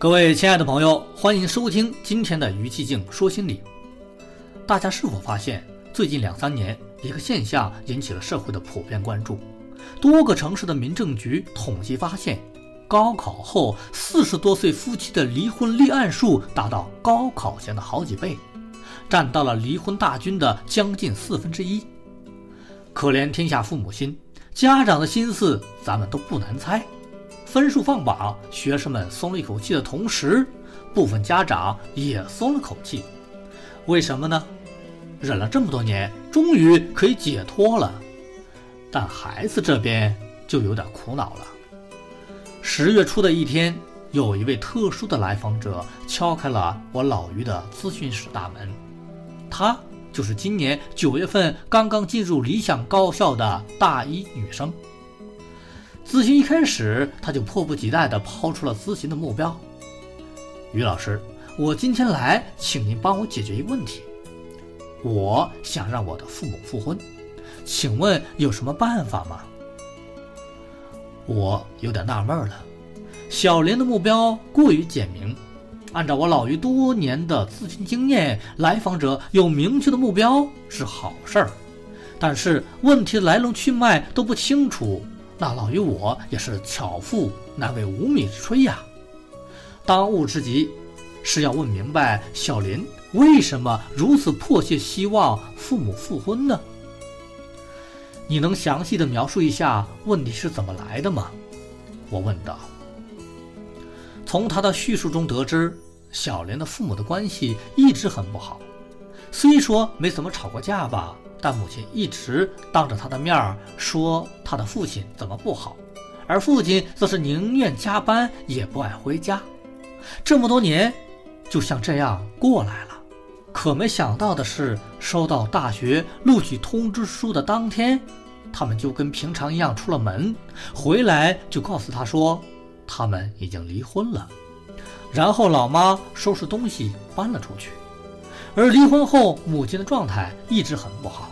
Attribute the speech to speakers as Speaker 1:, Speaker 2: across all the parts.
Speaker 1: 各位亲爱的朋友，欢迎收听今天的于气静说心理。大家是否发现，最近两三年，一个现象引起了社会的普遍关注？多个城市的民政局统计发现，高考后四十多岁夫妻的离婚立案数达到高考前的好几倍，占到了离婚大军的将近四分之一。可怜天下父母心，家长的心思咱们都不难猜。分数放榜，学生们松了一口气的同时，部分家长也松了口气。为什么呢？忍了这么多年，终于可以解脱了。但孩子这边就有点苦恼了。十月初的一天，有一位特殊的来访者敲开了我老于的咨询室大门。她就是今年九月份刚刚进入理想高校的大一女生。咨询一开始，他就迫不及待地抛出了咨询的目标。于老师，我今天来，请您帮我解决一个问题。我想让我的父母复婚，请问有什么办法吗？我有点纳闷了。小林的目标过于简明，按照我老于多年的咨询经验，来访者有明确的目标是好事儿，但是问题的来龙去脉都不清楚。那老于我也是巧妇难为无米之炊呀。当务之急是要问明白小林为什么如此迫切希望父母复婚呢？你能详细的描述一下问题是怎么来的吗？我问道。从他的叙述中得知，小林的父母的关系一直很不好，虽说没怎么吵过架吧。但母亲一直当着他的面儿说他的父亲怎么不好，而父亲则是宁愿加班也不爱回家。这么多年，就像这样过来了。可没想到的是，收到大学录取通知书的当天，他们就跟平常一样出了门，回来就告诉他说他们已经离婚了。然后老妈收拾东西搬了出去。而离婚后，母亲的状态一直很不好，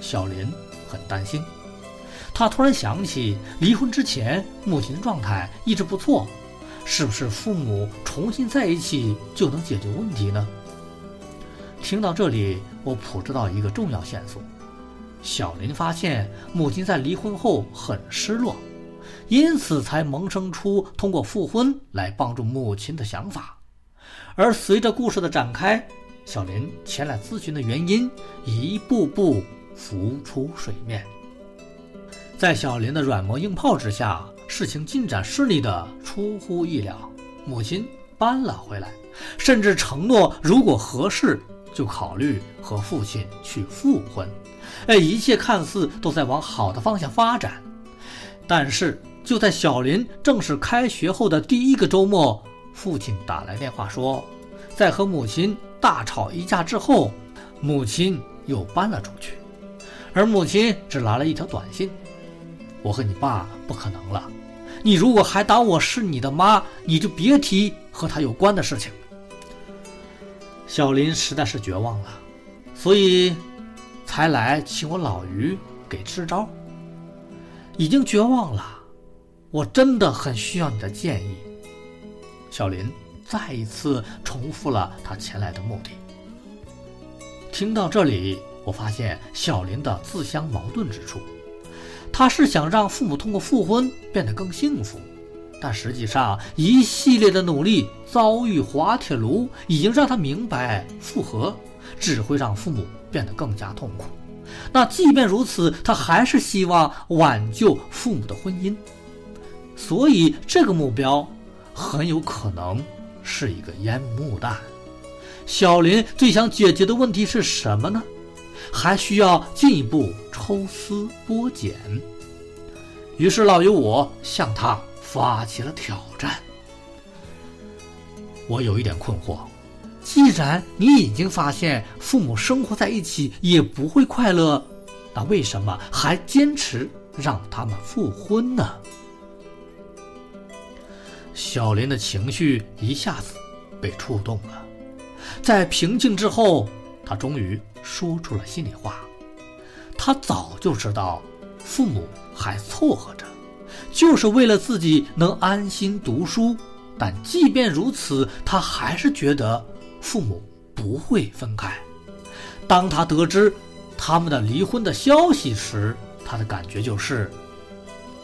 Speaker 1: 小林很担心。他突然想起，离婚之前母亲的状态一直不错，是不是父母重新在一起就能解决问题呢？听到这里，我捕捉到一个重要线索：小林发现母亲在离婚后很失落，因此才萌生出通过复婚来帮助母亲的想法。而随着故事的展开，小林前来咨询的原因一步步浮出水面，在小林的软磨硬泡之下，事情进展顺利的出乎意料。母亲搬了回来，甚至承诺如果合适就考虑和父亲去复婚。哎，一切看似都在往好的方向发展。但是就在小林正式开学后的第一个周末，父亲打来电话说，在和母亲。大吵一架之后，母亲又搬了出去，而母亲只来了一条短信：“我和你爸不可能了，你如果还当我是你的妈，你就别提和他有关的事情。”小林实在是绝望了，所以才来请我老于给支招。已经绝望了，我真的很需要你的建议，小林。再一次重复了他前来的目的。听到这里，我发现小林的自相矛盾之处。他是想让父母通过复婚变得更幸福，但实际上一系列的努力遭遇滑铁卢，已经让他明白复合只会让父母变得更加痛苦。那即便如此，他还是希望挽救父母的婚姻。所以，这个目标很有可能。是一个烟幕弹。小林最想解决的问题是什么呢？还需要进一步抽丝剥茧。于是老于我向他发起了挑战。我有一点困惑，既然你已经发现父母生活在一起也不会快乐，那为什么还坚持让他们复婚呢？小林的情绪一下子被触动了，在平静之后，他终于说出了心里话。他早就知道，父母还凑合着，就是为了自己能安心读书，但即便如此，他还是觉得父母不会分开。当他得知他们的离婚的消息时，他的感觉就是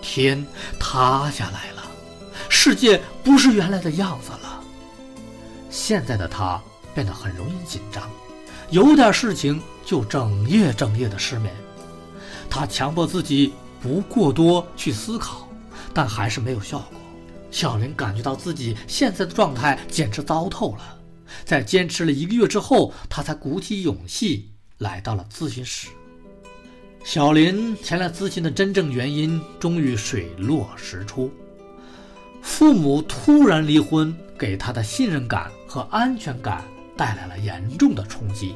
Speaker 1: 天塌下来了，世界不是原来的样子了。现在的他变得很容易紧张，有点事情就整夜整夜的失眠。他强迫自己不过多去思考，但还是没有效果。小林感觉到自己现在的状态简直糟透了。在坚持了一个月之后，他才鼓起勇气来到了咨询室。小林前来咨询的真正原因终于水落石出：父母突然离婚，给他的信任感和安全感带来了严重的冲击。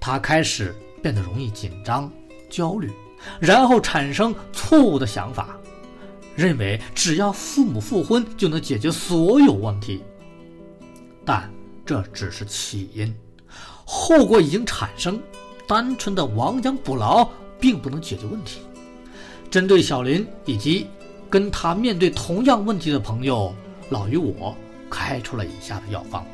Speaker 1: 他开始变得容易紧张、焦虑，然后产生错误的想法，认为只要父母复婚就能解决所有问题。但这只是起因，后果已经产生。单纯的亡羊补牢并不能解决问题。针对小林以及跟他面对同样问题的朋友，老于我开出了以下的药方：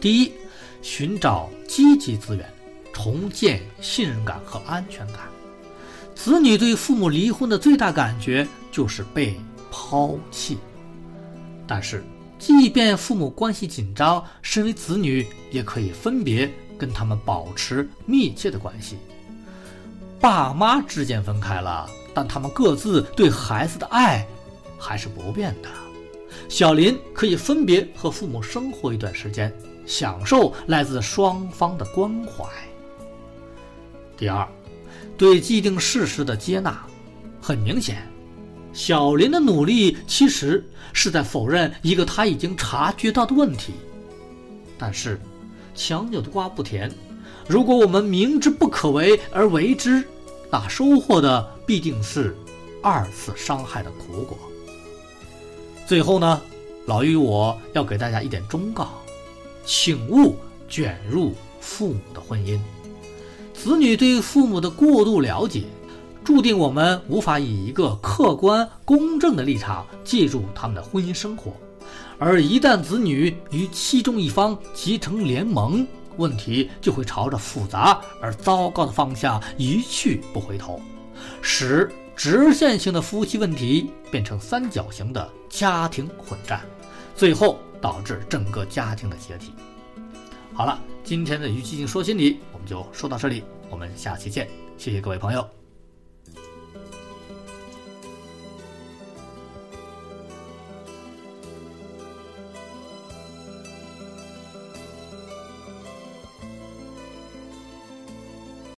Speaker 1: 第一，寻找积极资源，重建信任感和安全感。子女对父母离婚的最大感觉就是被抛弃，但是。即便父母关系紧张，身为子女也可以分别跟他们保持密切的关系。爸妈之间分开了，但他们各自对孩子的爱还是不变的。小林可以分别和父母生活一段时间，享受来自双方的关怀。第二，对既定事实的接纳，很明显。小林的努力其实是在否认一个他已经察觉到的问题，但是强扭的瓜不甜。如果我们明知不可为而为之，那收获的必定是二次伤害的苦果。最后呢，老于我要给大家一点忠告：请勿卷入父母的婚姻。子女对父母的过度了解。注定我们无法以一个客观公正的立场介入他们的婚姻生活，而一旦子女与其中一方结成联盟，问题就会朝着复杂而糟糕的方向一去不回头，使直线性的夫妻问题变成三角形的家庭混战，最后导致整个家庭的解体。好了，今天的于基静说心理我们就说到这里，我们下期见，谢谢各位朋友。